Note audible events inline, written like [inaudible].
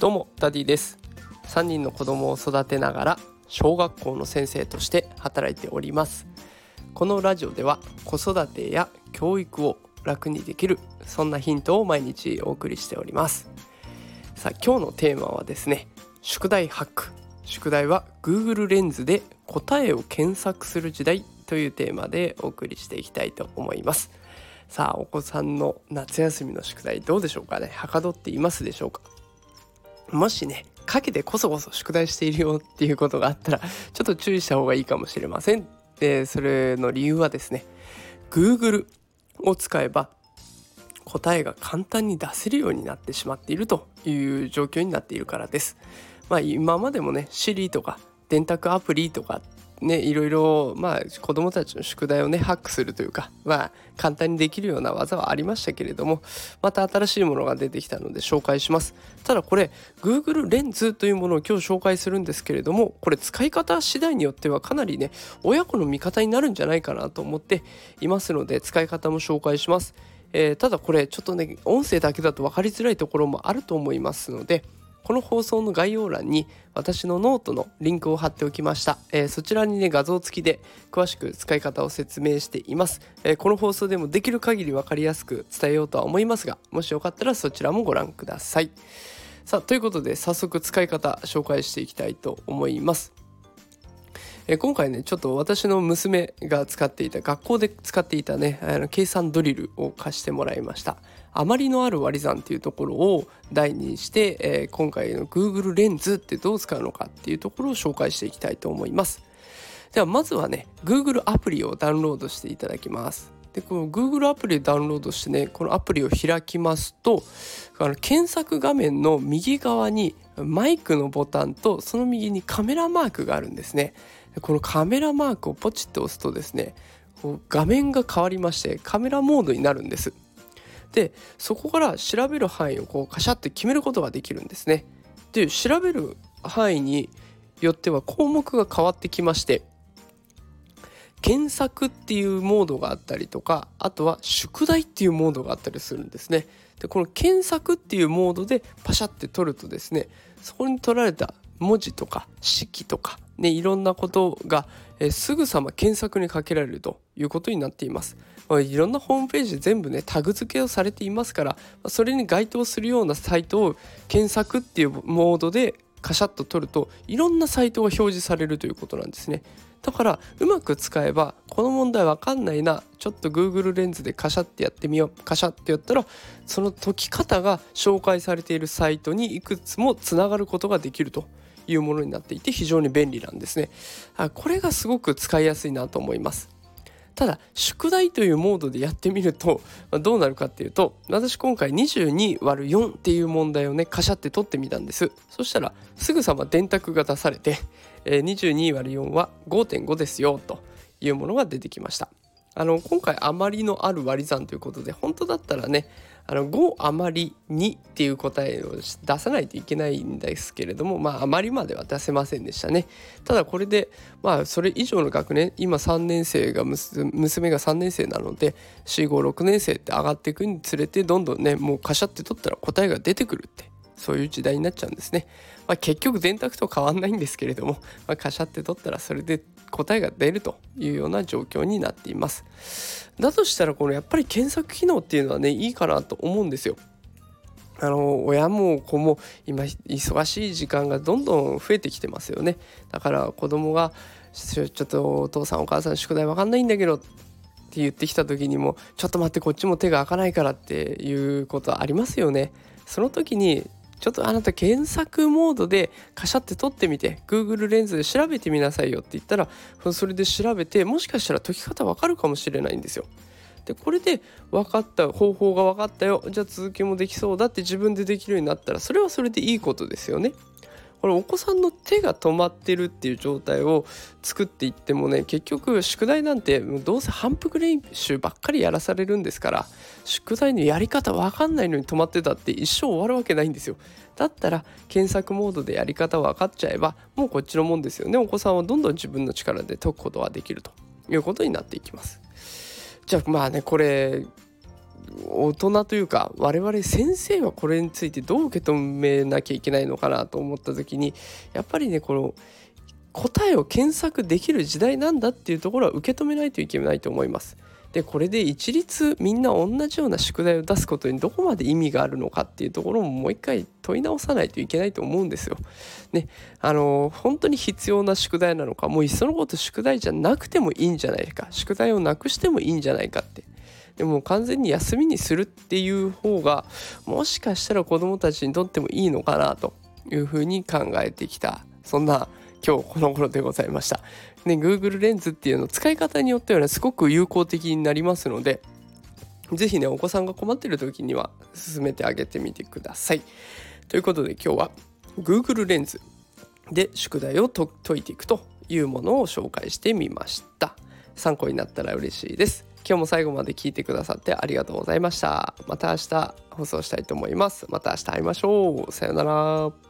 どうもダディです。3人の子供を育てながら小学校の先生として働いております。このラジオでは子育てや教育を楽にできるそんなヒントを毎日お送りしております。さあ今日のテーマはですね宿題ハック。宿題は Google レンズで答えを検索する時代というテーマでお送りしていきたいと思います。さあお子さんの夏休みの宿題どうでしょうかね？はかどっていますでしょうか？もしねかけてこそこそ宿題しているよっていうことがあったらちょっと注意した方がいいかもしれませんでそれの理由はですね Google を使えば答えが簡単に出せるようになってしまっているという状況になっているからです。まあ今までもね Siri とか電卓アプリとかね、いろいろ、まあ、子どもたちの宿題をねハックするというか、まあ、簡単にできるような技はありましたけれどもまた新しいものが出てきたので紹介します。ただこれ Google レンズというものを今日紹介するんですけれどもこれ使い方次第によってはかなりね親子の味方になるんじゃないかなと思っていますので使い方も紹介します、えー、ただこれちょっとね音声だけだと分かりづらいところもあると思いますのでこの放送の概要欄に私のノートのリンクを貼っておきました、えー、そちらにね画像付きで詳しく使い方を説明しています、えー、この放送でもできる限り分かりやすく伝えようとは思いますがもしよかったらそちらもご覧ください。さあということで早速使い方紹介していきたいと思います。え今回ねちょっと私の娘が使っていた学校で使っていたねあの計算ドリルを貸してもらいました。余りのある割り算っていうところを題にして、え、今回の Google レンズってどう使うのかっていうところを紹介していきたいと思います。ではまずはね Google アプリをダウンロードしていただきます。でこの Google アプリでダウンロードしてねこのアプリを開きますとあの検索画面の右側にマイクのボタンとその右にカメラマークがあるんですね。このカメラマークをポチッと押すとですねこう画面が変わりましてカメラモードになるんです。でそこから調べる範囲をこうカシャって決めることができるんですね。で調べる範囲によっては項目が変わってきまして検索っていうモードがあったりとかあとは宿題っていうモードがあったりするんですねでこの検索っていうモードでパシャって取るとですねそこに取られた文字とか式とかね、いろんなことが、え、すぐさま検索にかけられるということになっています。ま、いろんなホームページで全部ねタグ付けをされていますから、ま、それに該当するようなサイトを検索っていうモードでカシャッと取るといろんなサイトが表示されるということなんですね。だからうまく使えばこの問題わかんないなちょっと Google レンズでカシャってやってみようカシャってやったらその解き方が紹介されているサイトにいくつもつながることができるというものになっていて非常に便利なんですね。これがすごく使いやすいなと思います。ただ宿題というモードでやってみると [laughs] どうなるかっていうと私今回 22÷4 っていう問題をねカシャって取ってみたんです。そしたらすぐさま電卓が出されて 22÷4 は5.5ですよというものが出てきました。あの今回余りのある割り算ということで本当だったらねあの5余り2っていう答えを出さないといけないんですけれどもまあ余りまでは出せませんでしたねただこれでまあそれ以上の学年今3年生が娘が3年生なので456年生って上がっていくにつれてどんどんねもうカシャって取ったら答えが出てくるってそういう時代になっちゃうんですね。まあ、結局電卓と変わんないんですけれども、まあ、カシャって取ったらそれで答えが出るというような状況になっています。だとしたらこのやっぱり検索機能っていうのはねいいかなと思うんですよ。あの親も子も今忙しい時間がどんどん増えてきてますよねだから子供がちょっとお父さんお母さん宿題わかんないんだけどって言ってきた時にもちょっと待ってこっちも手が開かないからっていうことありますよねその時にちょっとあなた検索モードでカシャって撮ってみて Google レンズで調べてみなさいよって言ったらそれで調べてもしかしたら解き方わかるかもしれないんですよ。でこれで分かった方法が分かったよじゃあ続きもできそうだって自分でできるようになったらそれはそれでいいことですよね。これお子さんの手が止まってるっていう状態を作っていってもね結局宿題なんてどうせ反復練習ばっかりやらされるんですから宿題のやり方わかんないのに止まってたって一生終わるわけないんですよ。だったら検索モードでやり方分かっちゃえばもうこっちのもんですよね。お子さんはどんどん自分の力で解くことができるということになっていきます。じゃあまあねこれ大人というか我々先生はこれについてどう受け止めなきゃいけないのかなと思った時にやっぱりねこの答えを検索できる時代なんだっていうところは受け止めないといけないと思います。でこれで一律みんな同じような宿題を出すことにどこまで意味があるのかっていうところももう一回問い直さないといけないと思うんですよ。ねあの本当に必要な宿題なのかもういっそのこと宿題じゃなくてもいいんじゃないか宿題をなくしてもいいんじゃないかってでも完全に休みにするっていう方がもしかしたら子どもたちにとってもいいのかなというふうに考えてきたそんな今日この頃でございました。ね、Google レンズっていうの使い方によってはねすごく有効的になりますので是非ねお子さんが困ってる時には進めてあげてみてください。ということで今日は Google レンズで宿題を解いていくというものを紹介してみました。参考になったら嬉しいです。今日も最後まで聞いてくださってありがとうございました。また明日放送したいと思います。また明日会いましょう。さようなら。